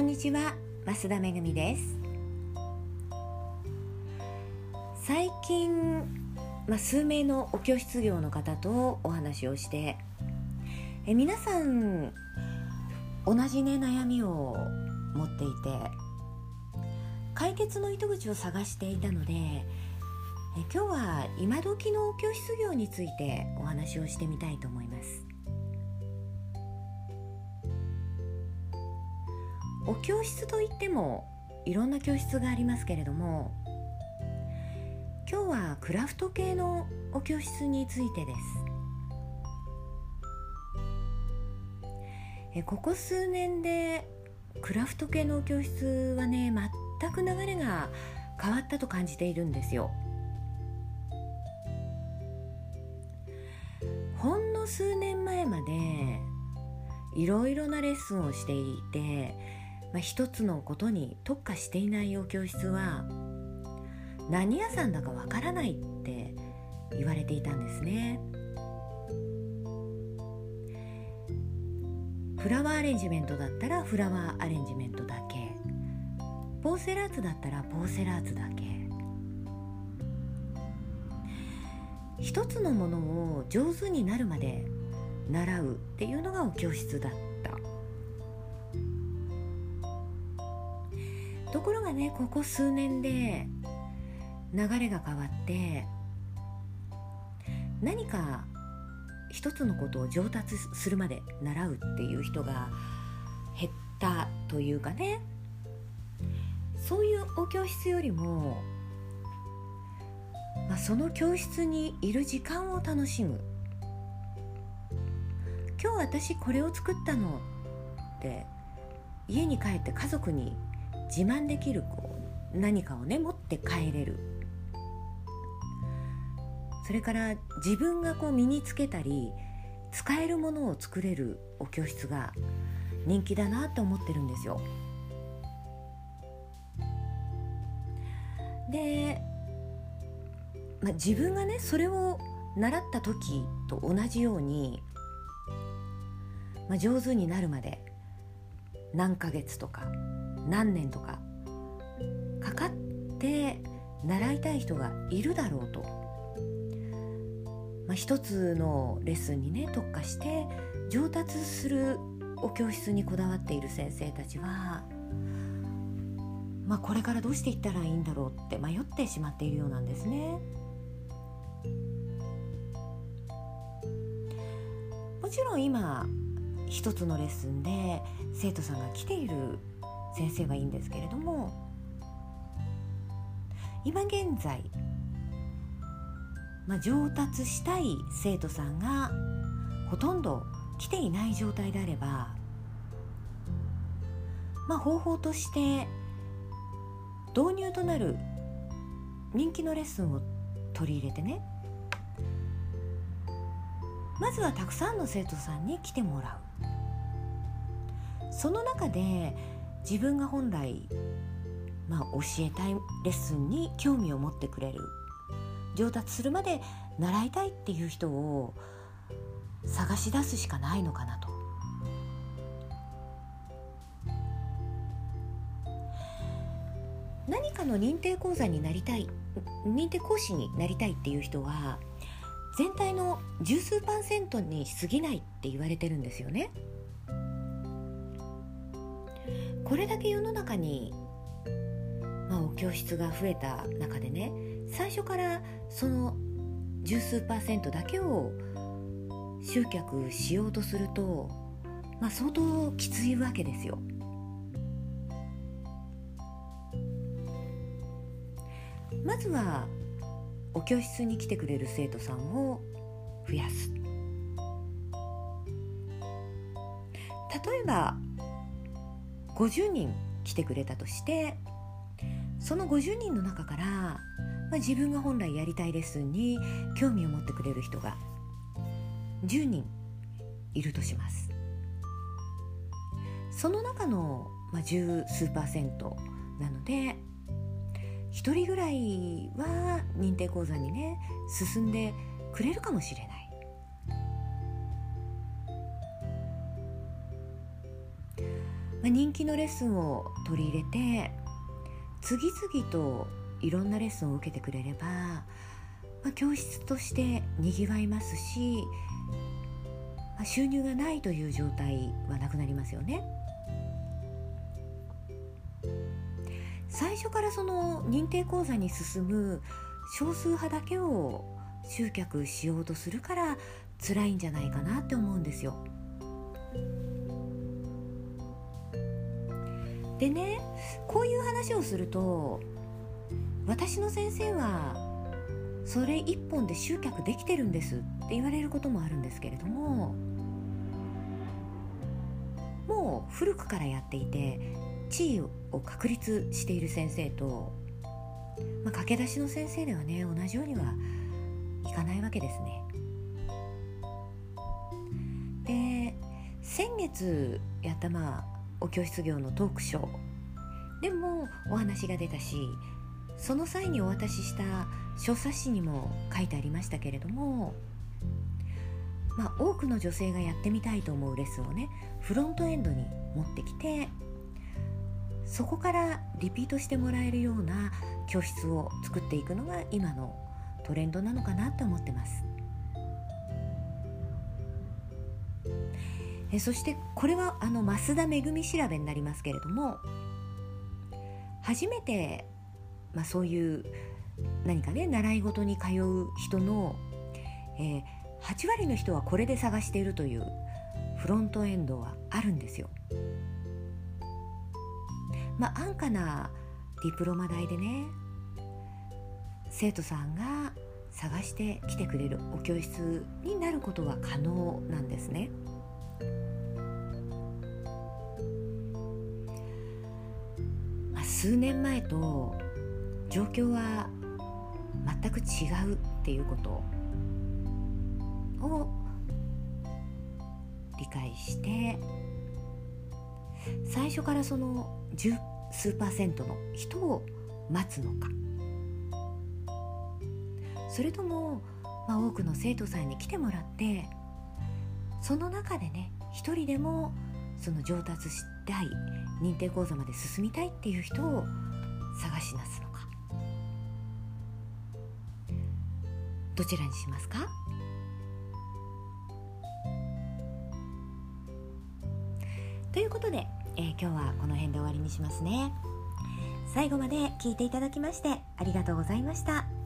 こんにちは増田めぐみです。最近、まあ、数名のお教室業の方とお話をしてえ皆さん同じね悩みを持っていて解決の糸口を探していたのでえ今日は今時の教室業についてお話をしてみたいと思います。お教室といってもいろんな教室がありますけれども今日はクラフト系のお教室についてです。えここ数年でクラフト系のお教室はね全く流れが変わったと感じているんですよ。ほんの数年前までいろいろなレッスンをしていてまあ、一つのことに特化していないお教室は何屋さんだかわからないって言われていたんですね。フラワーアレンジメントだったらフラワーアレンジメントだけ。ポーセラーツだったらポーセラーツだけ。一つのものを上手になるまで習うっていうのがお教室だった。ところがねここ数年で流れが変わって何か一つのことを上達するまで習うっていう人が減ったというかね。そういうお教室よりも、まあ、その教室にいる時間を楽しむ。今日私これを作ったのって家に帰って家族に自慢できるこう何かをね持って帰れるそれから自分がこう身につけたり使えるものを作れるお教室が人気だなって思ってるんですよ。で、まあ、自分がねそれを習った時と同じように、まあ、上手になるまで何ヶ月とか何年とかかかって習いたい人がいるだろうと、まあ、一つのレッスンにね特化して上達するお教室にこだわっている先生たちは、まあ、これからどうしていったらいいんだろうって迷ってしまっているようなんですね。もちろん今一つのレッスンで生徒さんが来ている先生はいいんですけれども今現在、まあ、上達したい生徒さんがほとんど来ていない状態であれば、まあ、方法として導入となる人気のレッスンを取り入れてねまずはたくさんの生徒さんに来てもらう。その中で自分が本来、まあ、教えたいレッスンに興味を持ってくれる上達するまで習いたいっていう人を探し出すしかないのかなと。何かの認定講座になりたい認定講師になりたいっていう人は全体の十数パーセントに過ぎないって言われてるんですよね。これだけ世の中に、まあ、お教室が増えた中でね最初からその十数パーセントだけを集客しようとすると、まあ、相当きついわけですよ。まずはお教室に来てくれる生徒さんを増やす例えば50人来てくれたとしてその50人の中から、まあ、自分が本来やりたいレッスンに興味を持ってくれる人が10人いるとします。その中の、まあ、十数パーセントなので1人ぐらいは認定講座にね進んでくれるかもしれない。まあ、人気のレッスンを取り入れて次々といろんなレッスンを受けてくれれば、まあ、教室としてにぎわいますし、まあ、収入がないという状態はなくなりますよね。最初からその認定講座に進む少数派だけを集客しようとするから辛いんじゃないかなって思うんですよ。でねこういう話をすると私の先生はそれ一本で集客できてるんですって言われることもあるんですけれどももう古くからやっていて地位を確立している先生と、まあ、駆け出しの先生ではね同じようにはいかないわけですね。で先月やったまあお教室業のトークショーでもお話が出たしその際にお渡しした小冊子にも書いてありましたけれども、まあ、多くの女性がやってみたいと思うレッスンをねフロントエンドに持ってきてそこからリピートしてもらえるような教室を作っていくのが今のトレンドなのかなと思ってます。えそしてこれはあの増田めぐみ調べになりますけれども初めて、まあ、そういう何かね習い事に通う人の、えー、8割の人はこれで探しているというフロントエンドはあるんですよ。まあ安価なディプロマ代でね生徒さんが探して来てくれるお教室になることは可能なんですね。数年前と状況は全く違うっていうことを理解して最初からその十数パーセントの人を待つのか。それとも、まあ、多くの生徒さんに来てもらってその中でね一人でもその上達したい認定講座まで進みたいっていう人を探し出すのか。どちらにしますか？ということで、えー、今日はこの辺で終わりにしますね。最後まで聞いていただきましてありがとうございました。